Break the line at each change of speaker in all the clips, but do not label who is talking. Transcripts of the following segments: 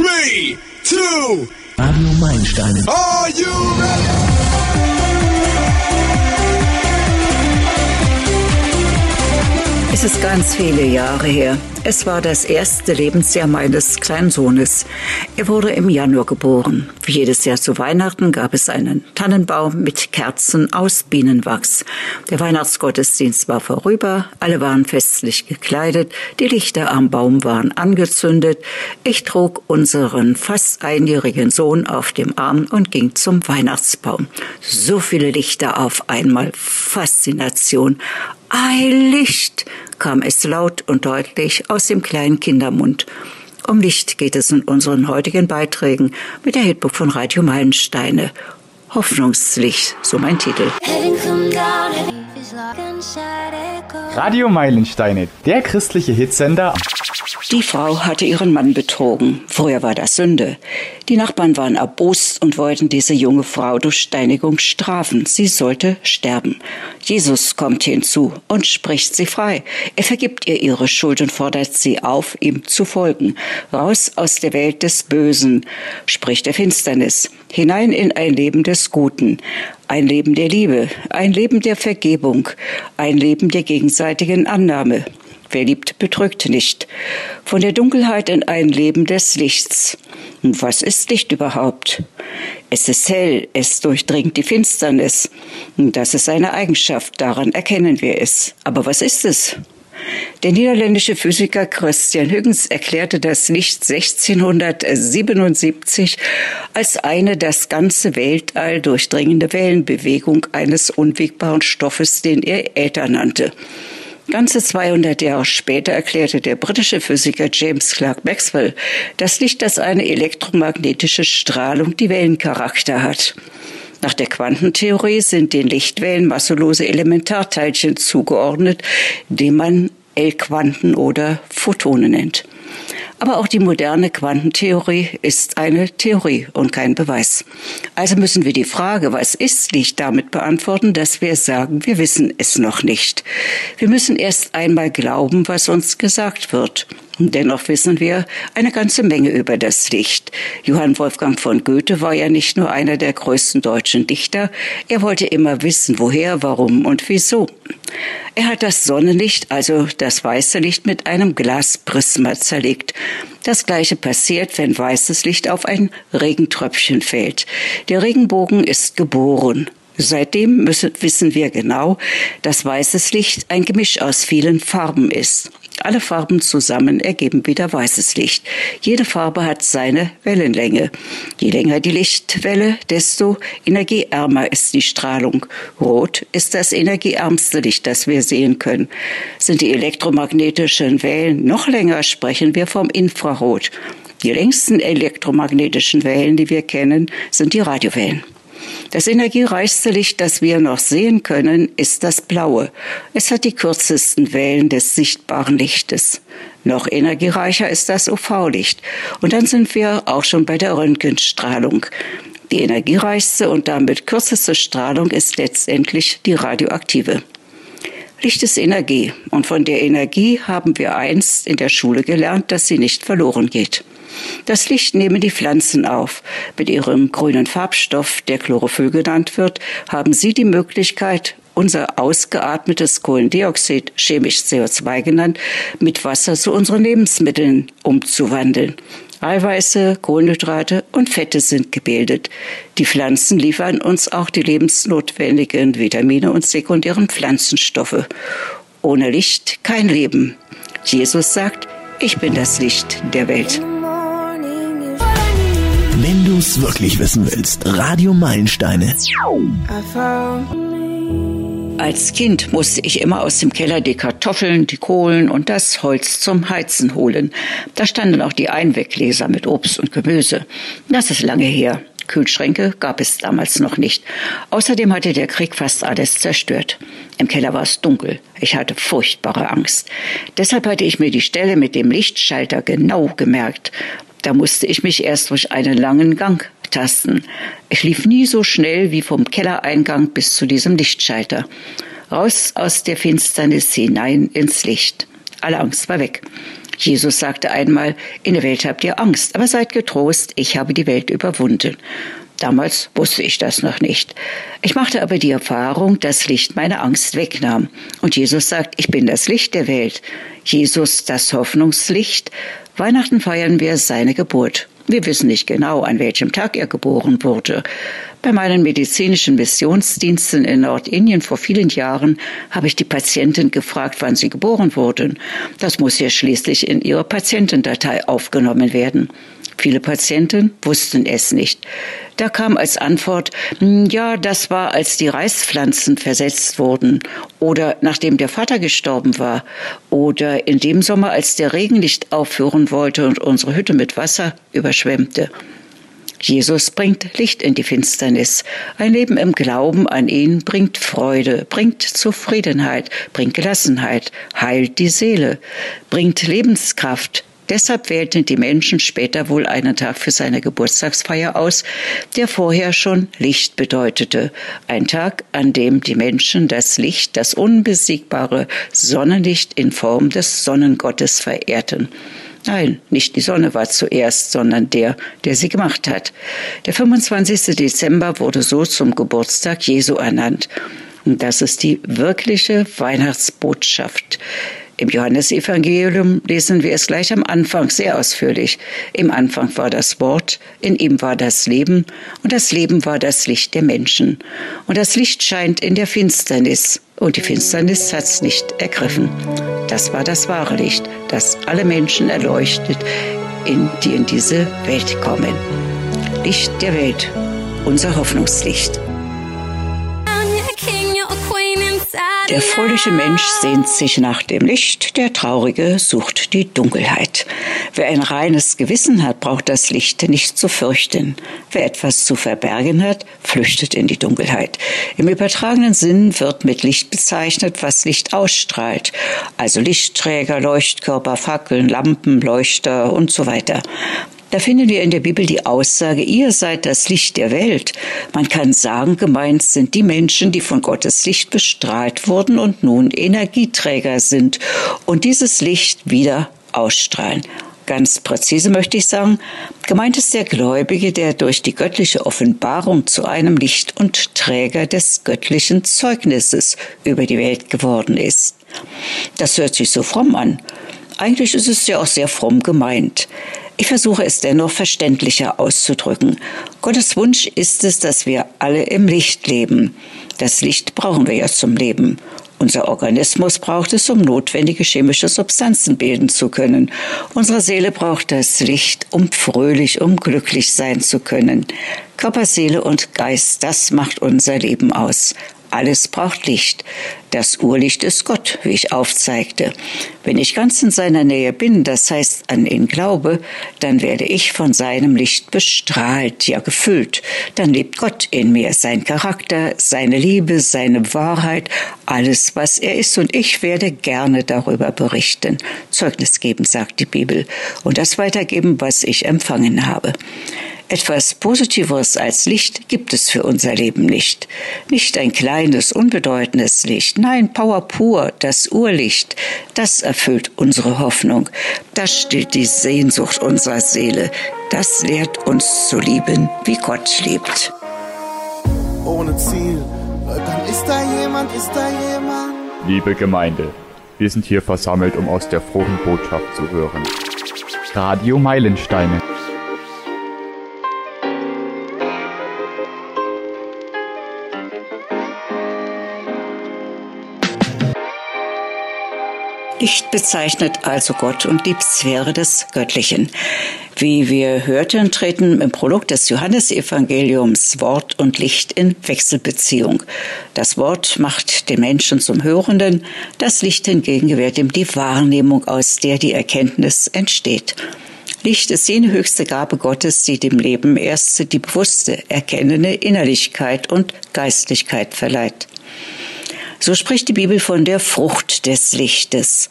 Three, two,
Radio Meilensteine.
are you ready?
Es ist ganz viele Jahre her. Es war das erste Lebensjahr meines kleinen Sohnes. Er wurde im Januar geboren. Wie jedes Jahr zu Weihnachten gab es einen Tannenbaum mit Kerzen aus Bienenwachs. Der Weihnachtsgottesdienst war vorüber, alle waren festlich gekleidet, die Lichter am Baum waren angezündet. Ich trug unseren fast einjährigen Sohn auf dem Arm und ging zum Weihnachtsbaum. So viele Lichter auf einmal. Faszination. Ein Licht, kam es laut und deutlich aus dem kleinen Kindermund. Um Licht geht es in unseren heutigen Beiträgen mit der Hitbook von Radio Meilensteine. Hoffnungslicht, so mein Titel.
Heaven come down, heaven
Radio Meilensteine, der christliche Hitsender.
Die Frau hatte ihren Mann betrogen. Vorher war das Sünde. Die Nachbarn waren erbost und wollten diese junge Frau durch Steinigung strafen. Sie sollte sterben. Jesus kommt hinzu und spricht sie frei. Er vergibt ihr ihre Schuld und fordert sie auf, ihm zu folgen. Raus aus der Welt des Bösen, spricht der Finsternis, hinein in ein Leben des Guten. Ein Leben der Liebe, ein Leben der Vergebung, ein Leben der gegenseitigen Annahme. Wer liebt, betrügt nicht. Von der Dunkelheit in ein Leben des Lichts. Und was ist Licht überhaupt? Es ist hell, es durchdringt die Finsternis. Und das ist eine Eigenschaft, daran erkennen wir es. Aber was ist es? Der niederländische Physiker Christian Huygens erklärte das Licht 1677 als eine das ganze Weltall durchdringende Wellenbewegung eines unwegbaren Stoffes, den er Äther nannte. Ganze 200 Jahre später erklärte der britische Physiker James Clerk Maxwell das Licht als eine elektromagnetische Strahlung, die Wellencharakter hat. Nach der Quantentheorie sind den Lichtwellen masselose Elementarteilchen zugeordnet, die man L-Quanten oder Photone nennt. Aber auch die moderne Quantentheorie ist eine Theorie und kein Beweis. Also müssen wir die Frage, was ist Licht, damit beantworten, dass wir sagen, wir wissen es noch nicht. Wir müssen erst einmal glauben, was uns gesagt wird. Und dennoch wissen wir eine ganze Menge über das Licht. Johann Wolfgang von Goethe war ja nicht nur einer der größten deutschen Dichter, er wollte immer wissen, woher, warum und wieso. Er hat das Sonnenlicht, also das weiße Licht, mit einem Glasprisma zerlegt. Das gleiche passiert, wenn weißes Licht auf ein Regentröpfchen fällt. Der Regenbogen ist geboren. Seitdem müssen, wissen wir genau, dass weißes Licht ein Gemisch aus vielen Farben ist. Alle Farben zusammen ergeben wieder weißes Licht. Jede Farbe hat seine Wellenlänge. Je länger die Lichtwelle, desto energieärmer ist die Strahlung. Rot ist das energieärmste Licht, das wir sehen können. Sind die elektromagnetischen Wellen noch länger, sprechen wir vom Infrarot. Die längsten elektromagnetischen Wellen, die wir kennen, sind die Radiowellen. Das energiereichste Licht, das wir noch sehen können, ist das blaue. Es hat die kürzesten Wellen des sichtbaren Lichtes. Noch energiereicher ist das UV-Licht. Und dann sind wir auch schon bei der Röntgenstrahlung. Die energiereichste und damit kürzeste Strahlung ist letztendlich die radioaktive. Licht ist Energie und von der Energie haben wir einst in der Schule gelernt, dass sie nicht verloren geht. Das Licht nehmen die Pflanzen auf. Mit ihrem grünen Farbstoff, der Chlorophyll genannt wird, haben sie die Möglichkeit, unser ausgeatmetes Kohlendioxid, chemisch CO2 genannt, mit Wasser zu unseren Lebensmitteln umzuwandeln. Eiweiße, Kohlenhydrate und Fette sind gebildet. Die Pflanzen liefern uns auch die lebensnotwendigen Vitamine und sekundären Pflanzenstoffe. Ohne Licht kein Leben. Jesus sagt, ich bin das Licht der Welt.
Du's wirklich wissen willst, Radio Meilensteine.
Als Kind musste ich immer aus dem Keller die Kartoffeln, die Kohlen und das Holz zum Heizen holen. Da standen auch die Einweggläser mit Obst und Gemüse. Das ist lange her. Kühlschränke gab es damals noch nicht. Außerdem hatte der Krieg fast alles zerstört. Im Keller war es dunkel. Ich hatte furchtbare Angst. Deshalb hatte ich mir die Stelle mit dem Lichtschalter genau gemerkt. Da musste ich mich erst durch einen langen Gang tasten. Ich lief nie so schnell wie vom Kellereingang bis zu diesem Lichtschalter. Raus aus der Finsternis hinein ins Licht. Alle Angst war weg. Jesus sagte einmal, in der Welt habt ihr Angst, aber seid getrost, ich habe die Welt überwunden. Damals wusste ich das noch nicht. Ich machte aber die Erfahrung, dass Licht meine Angst wegnahm. Und Jesus sagt, ich bin das Licht der Welt. Jesus, das Hoffnungslicht. Weihnachten feiern wir seine Geburt. Wir wissen nicht genau, an welchem Tag er geboren wurde. Bei meinen medizinischen Missionsdiensten in Nordindien vor vielen Jahren habe ich die Patienten gefragt, wann sie geboren wurden. Das muss ja schließlich in ihre Patientendatei aufgenommen werden. Viele Patienten wussten es nicht. Da kam als Antwort, hm, ja, das war, als die Reispflanzen versetzt wurden oder nachdem der Vater gestorben war oder in dem Sommer, als der Regen nicht aufhören wollte und unsere Hütte mit Wasser überschwemmte. Jesus bringt Licht in die Finsternis. Ein Leben im Glauben an ihn bringt Freude, bringt Zufriedenheit, bringt Gelassenheit, heilt die Seele, bringt Lebenskraft, Deshalb wählten die Menschen später wohl einen Tag für seine Geburtstagsfeier aus, der vorher schon Licht bedeutete. Ein Tag, an dem die Menschen das Licht, das unbesiegbare Sonnenlicht in Form des Sonnengottes verehrten. Nein, nicht die Sonne war zuerst, sondern der, der sie gemacht hat. Der 25. Dezember wurde so zum Geburtstag Jesu ernannt. Und das ist die wirkliche Weihnachtsbotschaft. Im Johannesevangelium lesen wir es gleich am Anfang sehr ausführlich. Im Anfang war das Wort, in ihm war das Leben und das Leben war das Licht der Menschen. Und das Licht scheint in der Finsternis und die Finsternis hat's nicht ergriffen. Das war das wahre Licht, das alle Menschen erleuchtet, in, die in diese Welt kommen. Licht der Welt, unser Hoffnungslicht. Der fröhliche Mensch sehnt sich nach dem Licht, der Traurige sucht die Dunkelheit. Wer ein reines Gewissen hat, braucht das Licht nicht zu fürchten. Wer etwas zu verbergen hat, flüchtet in die Dunkelheit. Im übertragenen Sinn wird mit Licht bezeichnet, was Licht ausstrahlt, also Lichtträger, Leuchtkörper, Fackeln, Lampen, Leuchter und so weiter. Da finden wir in der Bibel die Aussage, ihr seid das Licht der Welt. Man kann sagen, gemeint sind die Menschen, die von Gottes Licht bestrahlt wurden und nun Energieträger sind und dieses Licht wieder ausstrahlen. Ganz präzise möchte ich sagen, gemeint ist der Gläubige, der durch die göttliche Offenbarung zu einem Licht und Träger des göttlichen Zeugnisses über die Welt geworden ist. Das hört sich so fromm an. Eigentlich ist es ja auch sehr fromm gemeint. Ich versuche es dennoch verständlicher auszudrücken. Gottes Wunsch ist es, dass wir alle im Licht leben. Das Licht brauchen wir ja zum Leben. Unser Organismus braucht es, um notwendige chemische Substanzen bilden zu können. Unsere Seele braucht das Licht, um fröhlich, um glücklich sein zu können. Körper, Seele und Geist, das macht unser Leben aus. Alles braucht Licht. Das Urlicht ist Gott, wie ich aufzeigte. Wenn ich ganz in seiner Nähe bin, das heißt an ihn glaube, dann werde ich von seinem Licht bestrahlt, ja gefüllt. Dann lebt Gott in mir, sein Charakter, seine Liebe, seine Wahrheit, alles, was er ist. Und ich werde gerne darüber berichten. Zeugnis geben, sagt die Bibel. Und das weitergeben, was ich empfangen habe. Etwas Positiveres als Licht gibt es für unser Leben nicht. Nicht ein kleines, unbedeutendes Licht. Nein, Power pur, das Urlicht. Das erfüllt unsere Hoffnung. Das stillt die Sehnsucht unserer Seele. Das lehrt uns zu lieben, wie Gott liebt.
Ohne Ziel, dann ist da jemand, ist da jemand.
Liebe Gemeinde, wir sind hier versammelt, um aus der frohen Botschaft zu hören. Radio Meilensteine.
Licht bezeichnet also Gott und die Sphäre des Göttlichen. Wie wir hörten, treten im Prolog des Johannesevangeliums Wort und Licht in Wechselbeziehung. Das Wort macht den Menschen zum Hörenden, das Licht hingegen gewährt ihm die Wahrnehmung, aus der die Erkenntnis entsteht. Licht ist jene höchste Gabe Gottes, die dem Leben erst die bewusste, erkennende Innerlichkeit und Geistlichkeit verleiht. So spricht die Bibel von der Frucht des Lichtes.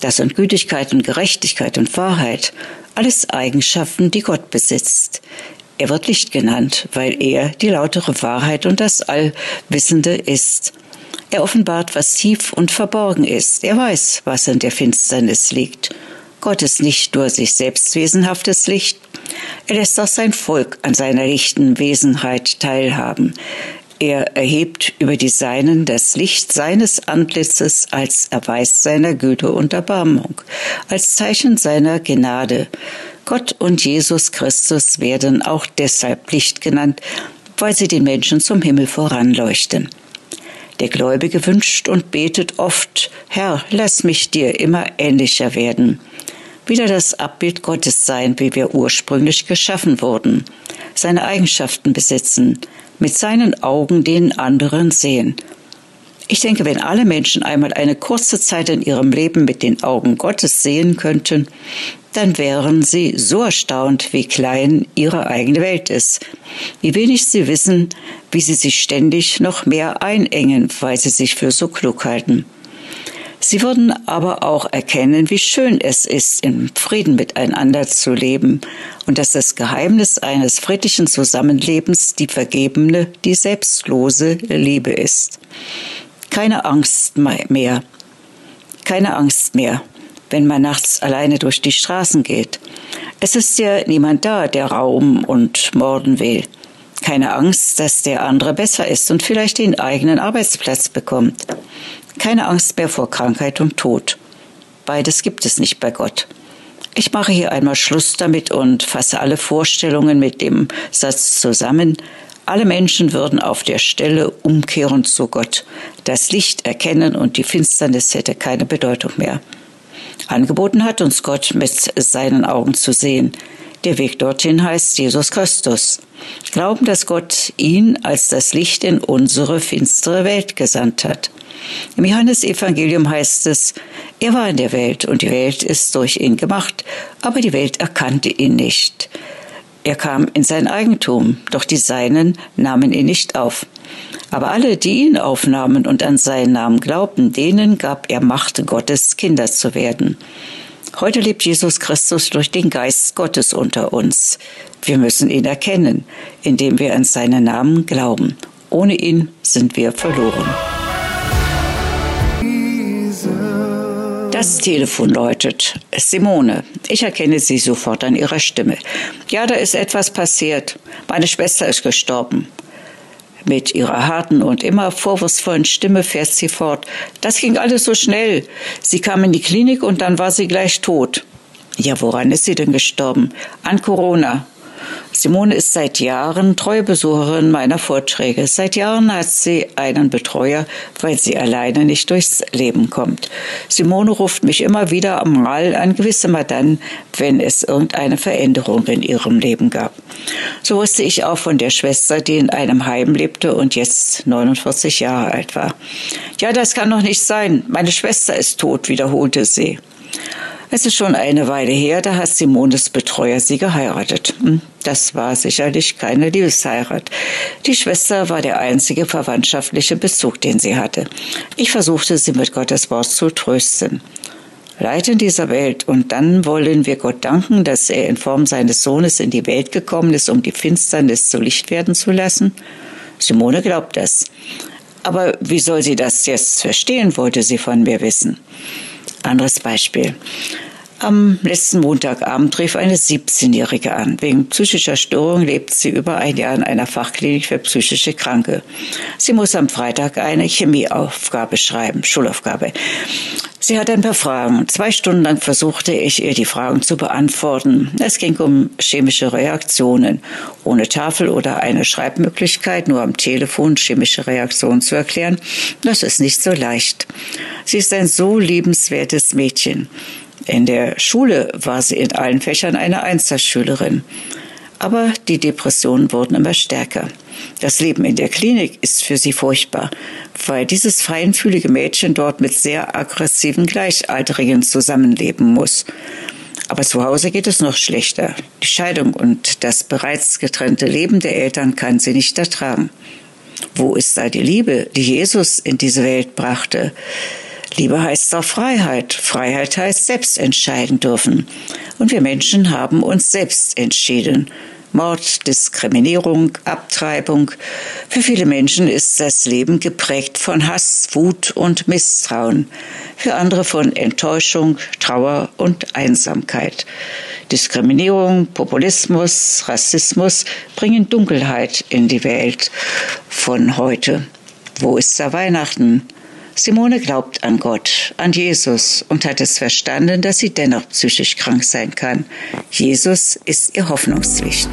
Das sind Gütigkeit und Gerechtigkeit und Wahrheit, alles Eigenschaften, die Gott besitzt. Er wird Licht genannt, weil er die lautere Wahrheit und das Allwissende ist. Er offenbart, was tief und verborgen ist. Er weiß, was in der Finsternis liegt. Gott ist nicht nur sich selbst wesenhaftes Licht, er lässt auch sein Volk an seiner lichten Wesenheit teilhaben. Er erhebt über die Seinen das Licht seines Antlitzes als Erweis seiner Güte und Erbarmung, als Zeichen seiner Gnade. Gott und Jesus Christus werden auch deshalb Licht genannt, weil sie den Menschen zum Himmel voranleuchten. Der Gläubige wünscht und betet oft, Herr, lass mich dir immer ähnlicher werden. Wieder das Abbild Gottes sein, wie wir ursprünglich geschaffen wurden. Seine Eigenschaften besitzen, mit seinen Augen den anderen sehen. Ich denke, wenn alle Menschen einmal eine kurze Zeit in ihrem Leben mit den Augen Gottes sehen könnten, dann wären sie so erstaunt, wie klein ihre eigene Welt ist, wie wenig sie wissen, wie sie sich ständig noch mehr einengen, weil sie sich für so klug halten. Sie würden aber auch erkennen, wie schön es ist, im Frieden miteinander zu leben und dass das Geheimnis eines friedlichen Zusammenlebens die vergebene, die selbstlose Liebe ist. Keine Angst mehr, keine Angst mehr, wenn man nachts alleine durch die Straßen geht. Es ist ja niemand da, der rauben und morden will. Keine Angst, dass der andere besser ist und vielleicht den eigenen Arbeitsplatz bekommt. Keine Angst mehr vor Krankheit und Tod. Beides gibt es nicht bei Gott. Ich mache hier einmal Schluss damit und fasse alle Vorstellungen mit dem Satz zusammen. Alle Menschen würden auf der Stelle umkehren zu Gott, das Licht erkennen und die Finsternis hätte keine Bedeutung mehr. Angeboten hat uns Gott mit seinen Augen zu sehen. Der Weg dorthin heißt Jesus Christus. Glauben, dass Gott ihn als das Licht in unsere finstere Welt gesandt hat. Im Johannesevangelium heißt es, er war in der Welt und die Welt ist durch ihn gemacht, aber die Welt erkannte ihn nicht. Er kam in sein Eigentum, doch die Seinen nahmen ihn nicht auf. Aber alle, die ihn aufnahmen und an seinen Namen glaubten, denen gab er Macht, Gottes Kinder zu werden. Heute lebt Jesus Christus durch den Geist Gottes unter uns. Wir müssen ihn erkennen, indem wir an seinen Namen glauben. Ohne ihn sind wir verloren. Das Telefon läutet. Simone. Ich erkenne sie sofort an ihrer Stimme. Ja, da ist etwas passiert. Meine Schwester ist gestorben. Mit ihrer harten und immer vorwurfsvollen Stimme fährt sie fort. Das ging alles so schnell. Sie kam in die Klinik und dann war sie gleich tot. Ja, woran ist sie denn gestorben? An Corona. Simone ist seit Jahren treue Besucherin meiner Vorträge. Seit Jahren hat sie einen Betreuer, weil sie alleine nicht durchs Leben kommt. Simone ruft mich immer wieder am Mal an, gewiss immer dann, wenn es irgendeine Veränderung in ihrem Leben gab. So wusste ich auch von der Schwester, die in einem Heim lebte und jetzt 49 Jahre alt war. Ja, das kann doch nicht sein. Meine Schwester ist tot, wiederholte sie. Es ist schon eine Weile her, da hat Simones Betreuer sie geheiratet. Hm, das war sicherlich keine Liebesheirat. Die Schwester war der einzige verwandtschaftliche Bezug, den sie hatte. Ich versuchte sie mit Gottes Wort zu trösten. Leid in dieser Welt und dann wollen wir Gott danken, dass er in Form seines Sohnes in die Welt gekommen ist, um die Finsternis zu Licht werden zu lassen? Simone glaubt das. Aber wie soll sie das jetzt verstehen, wollte sie von mir wissen. Anderes Beispiel. Am letzten Montagabend rief eine 17-Jährige an. Wegen psychischer Störung lebt sie über ein Jahr in einer Fachklinik für psychische Kranke. Sie muss am Freitag eine Chemieaufgabe schreiben, Schulaufgabe. Sie hat ein paar Fragen. Zwei Stunden lang versuchte ich ihr die Fragen zu beantworten. Es ging um chemische Reaktionen. Ohne Tafel oder eine Schreibmöglichkeit, nur am Telefon chemische Reaktionen zu erklären, das ist nicht so leicht. Sie ist ein so liebenswertes Mädchen. In der Schule war sie in allen Fächern eine Einzelschülerin. Aber die Depressionen wurden immer stärker. Das Leben in der Klinik ist für sie furchtbar, weil dieses feinfühlige Mädchen dort mit sehr aggressiven Gleichaltrigen zusammenleben muss. Aber zu Hause geht es noch schlechter. Die Scheidung und das bereits getrennte Leben der Eltern kann sie nicht ertragen. Wo ist da die Liebe, die Jesus in diese Welt brachte? Liebe heißt auch Freiheit. Freiheit heißt selbst entscheiden dürfen. Und wir Menschen haben uns selbst entschieden. Mord, Diskriminierung, Abtreibung. Für viele Menschen ist das Leben geprägt von Hass, Wut und Misstrauen. Für andere von Enttäuschung, Trauer und Einsamkeit. Diskriminierung, Populismus, Rassismus bringen Dunkelheit in die Welt von heute. Wo ist da Weihnachten? Simone glaubt an Gott, an Jesus und hat es verstanden, dass sie dennoch psychisch krank sein kann. Jesus ist ihr Hoffnungslicht.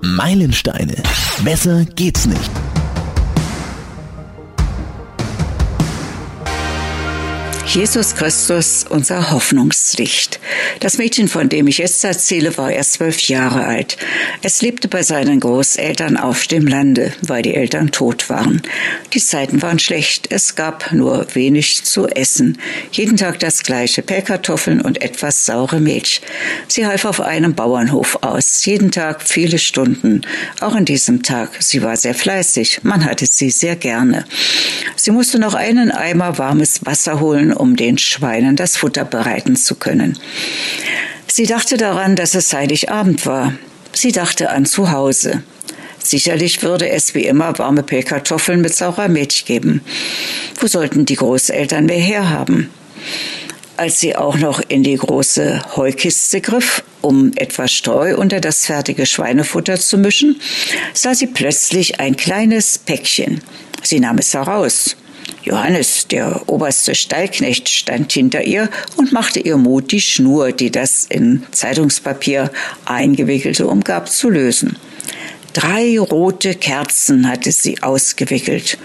Meilensteine. Besser geht's nicht.
Jesus Christus, unser Hoffnungslicht. Das Mädchen, von dem ich jetzt erzähle, war erst zwölf Jahre alt. Es lebte bei seinen Großeltern auf dem Lande, weil die Eltern tot waren. Die Zeiten waren schlecht. Es gab nur wenig zu essen. Jeden Tag das gleiche, Pellkartoffeln und etwas saure Milch. Sie half auf einem Bauernhof aus. Jeden Tag viele Stunden. Auch an diesem Tag. Sie war sehr fleißig. Man hatte sie sehr gerne. Sie musste noch einen Eimer warmes Wasser holen, um den Schweinen das Futter bereiten zu können. Sie dachte daran, dass es Heiligabend war. Sie dachte an zu Hause. Sicherlich würde es wie immer warme Pellkartoffeln mit saurer Milch geben. Wo sollten die Großeltern mehr herhaben? Als sie auch noch in die große Heukiste griff, um etwas Streu unter das fertige Schweinefutter zu mischen, sah sie plötzlich ein kleines Päckchen. Sie nahm es heraus. Johannes, der oberste Stallknecht, stand hinter ihr und machte ihr Mut, die Schnur, die das in Zeitungspapier eingewickelte, umgab, zu lösen. Drei rote Kerzen hatte sie ausgewickelt.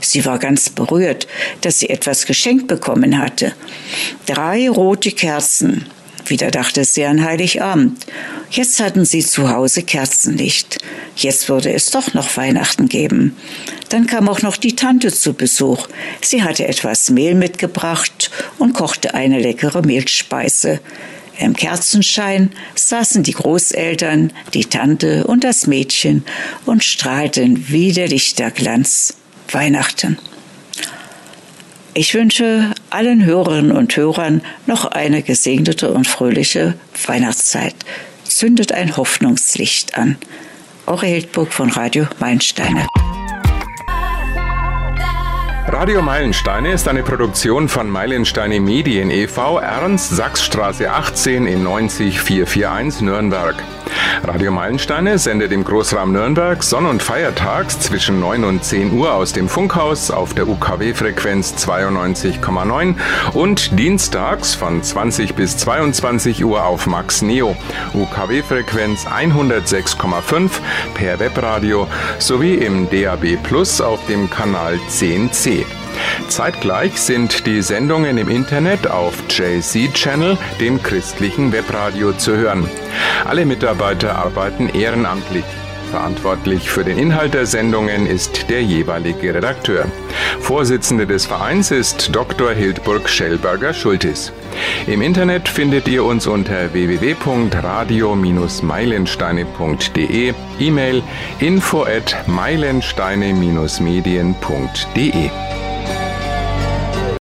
Sie war ganz berührt, dass sie etwas geschenkt bekommen hatte. Drei rote Kerzen. Wieder dachte sie an Heiligabend. Jetzt hatten sie zu Hause Kerzenlicht. Jetzt würde es doch noch Weihnachten geben. Dann kam auch noch die Tante zu Besuch. Sie hatte etwas Mehl mitgebracht und kochte eine leckere Mehlspeise. Im Kerzenschein saßen die Großeltern, die Tante und das Mädchen und strahlten wie der Lichterglanz. Weihnachten. Ich wünsche allen Hörerinnen und Hörern noch eine gesegnete und fröhliche Weihnachtszeit. Zündet ein Hoffnungslicht an. Eure Hildburg von Radio Meilensteine.
Radio Meilensteine ist eine Produktion von Meilensteine Medien e.V. Ernst Sachsstraße 18 in 90441 Nürnberg. Radio Meilensteine sendet im Großraum Nürnberg sonn- und feiertags zwischen 9 und 10 Uhr aus dem Funkhaus auf der UKW-Frequenz 92,9 und dienstags von 20 bis 22 Uhr auf Max Neo, UKW-Frequenz 106,5 per Webradio sowie im DAB Plus auf dem Kanal 10C. Zeitgleich sind die Sendungen im Internet auf JC Channel, dem christlichen Webradio, zu hören. Alle Mitarbeiter arbeiten ehrenamtlich. Verantwortlich für den Inhalt der Sendungen ist der jeweilige Redakteur. Vorsitzende des Vereins ist Dr. Hildburg Schellberger-Schultis. Im Internet findet ihr uns unter www.radio-meilensteine.de, E-Mail info at meilensteine-medien.de.